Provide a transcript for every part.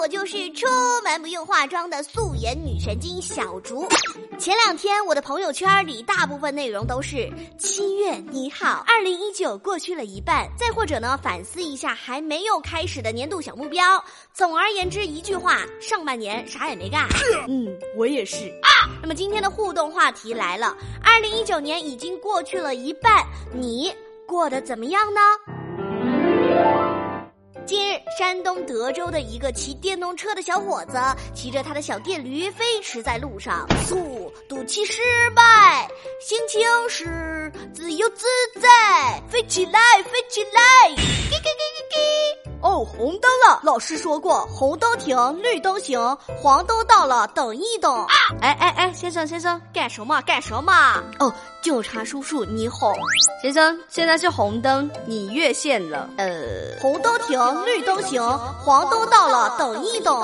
我就是出门不用化妆的素颜女神经小竹。前两天我的朋友圈里大部分内容都是七月你好，二零一九过去了一半，再或者呢反思一下还没有开始的年度小目标。总而言之一句话，上半年啥也没干。嗯，我也是。那么今天的互动话题来了，二零一九年已经过去了一半，你过得怎么样呢？今日，山东德州的一个骑电动车的小伙子骑着他的小电驴飞驰在路上，速度七失败，心情是自由自在，飞起来，飞起来，给给给。哦，红灯了！老师说过，红灯停，绿灯行，黄灯到了等一等。哎哎哎，先生先生，干什么干什么？哦，警察叔叔你好，先生，现在是红灯，你越线了。呃，红灯停，绿灯行，黄灯到了等一等。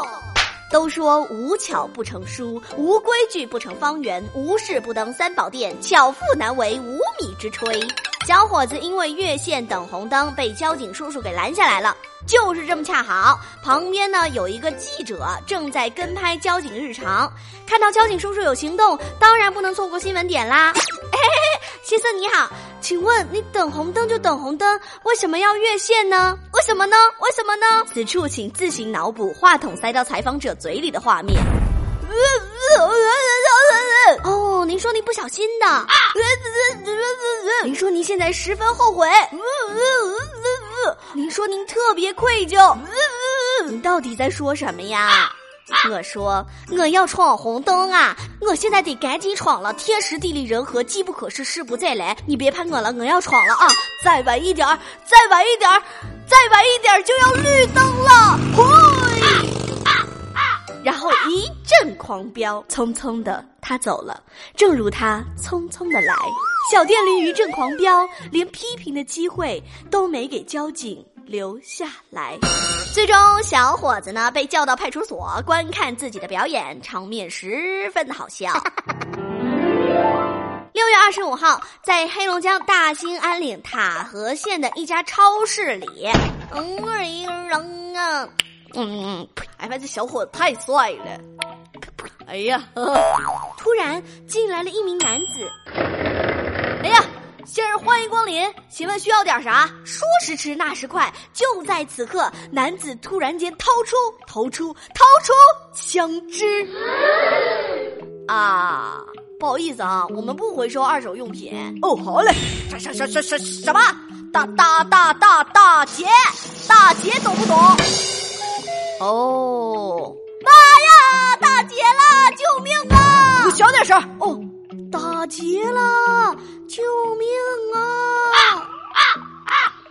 都说无巧不成书，无规矩不成方圆，无事不登三宝殿，巧妇难为无米之炊。小伙子因为越线等红灯，被交警叔叔给拦下来了。就是这么恰好，旁边呢有一个记者正在跟拍交警日常，看到交警叔叔有行动，当然不能错过新闻点啦。哎，先生你好，请问你等红灯就等红灯，为什么要越线呢？为什么呢？为什么呢？此处请自行脑补话筒塞到采访者嘴里的画面。哦，您说您不小心的。您说您现在十分后悔。您说您特别愧疚。你到底在说什么呀？我说我要闯红灯啊！我现在得赶紧闯了，天时地利人和，机不可失，失不再来。你别盼我了，我要闯了啊！再晚一点儿，再晚一点儿，再晚一点儿就要绿灯了。嘿！然后一阵狂飙，匆匆的他走了，正如他匆匆的来。小电驴一阵狂飙，连批评的机会都没给交警留下来。最终，小伙子呢被叫到派出所观看自己的表演，场面十分的好笑。六月二十五号，在黑龙江大兴安岭塔河县的一家超市里，嗯，人啊。嗯，哎，反正这小伙子太帅了。哎呀，突然进来了一名男子。先生欢迎光临，请问需要点啥？说时迟，那时快，就在此刻，男子突然间掏出、掏出、掏出枪支。啊，不好意思啊，我们不回收二手用品。哦，好嘞。什什什什什什么？大大大大大姐，大姐懂不懂？哦，妈呀！打劫了！救命啊！你小点声哦！打劫了！救命啊！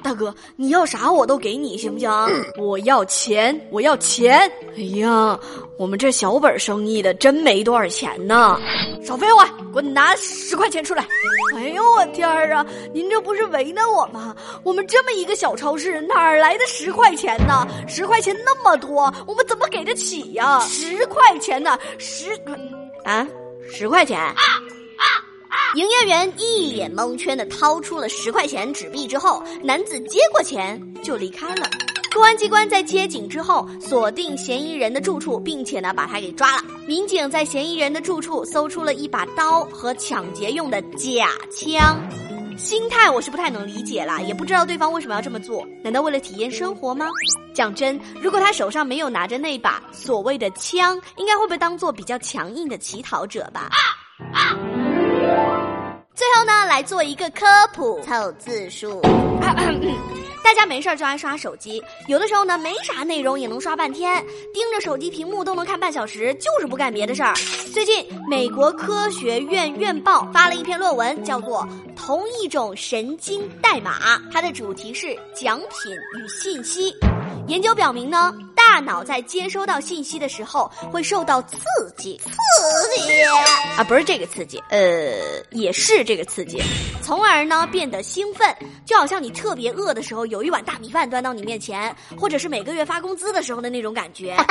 大哥，你要啥我都给你，行不行？我要钱，我要钱！哎呀，我们这小本生意的真没多少钱呢。少废话，给我拿十块钱出来！哎呦我天儿啊！您这不是为难我吗？我们这么一个小超市，哪儿来的十块钱呢？十块钱那么多，我们怎么给得起呀？十块钱呢？十啊，十块钱。营业员一脸蒙圈的掏出了十块钱纸币之后，男子接过钱就离开了。公安机关在接警之后，锁定嫌疑人的住处，并且呢把他给抓了。民警在嫌疑人的住处搜出了一把刀和抢劫用的假枪。心态我是不太能理解啦，也不知道对方为什么要这么做，难道为了体验生活吗？讲真，如果他手上没有拿着那把所谓的枪，应该会被当做比较强硬的乞讨者吧。最后呢，来做一个科普，凑字数。大家没事儿就爱刷手机，有的时候呢没啥内容也能刷半天，盯着手机屏幕都能看半小时，就是不干别的事儿。最近，美国科学院院报发了一篇论文，叫做《同一种神经代码》，它的主题是奖品与信息。研究表明呢，大脑在接收到信息的时候会受到刺激，刺激啊，不是这个刺激，呃，也是这个刺激，从而呢变得兴奋，就好像你特别饿的时候，有一碗大米饭端到你面前，或者是每个月发工资的时候的那种感觉。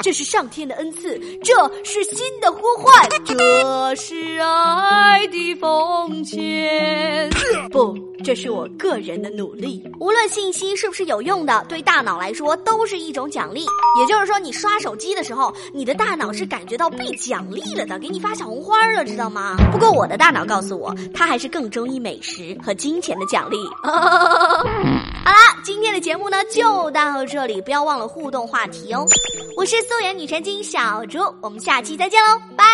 这是上天的恩赐，这是心的呼唤，这是爱的奉献。不，这是我个人的努力。无论信息是不是有用的，对大脑来说都是一种奖励。也就是说，你刷手机的时候，你的大脑是感觉到被奖励了的，给你发小红花了，知道吗？不过我的大脑告诉我，它还是更中意美食和金钱的奖励。好啦，今天的节目呢就到这里，不要忘了互动话题哦。我是素颜女神经小猪，我们下期再见喽，拜。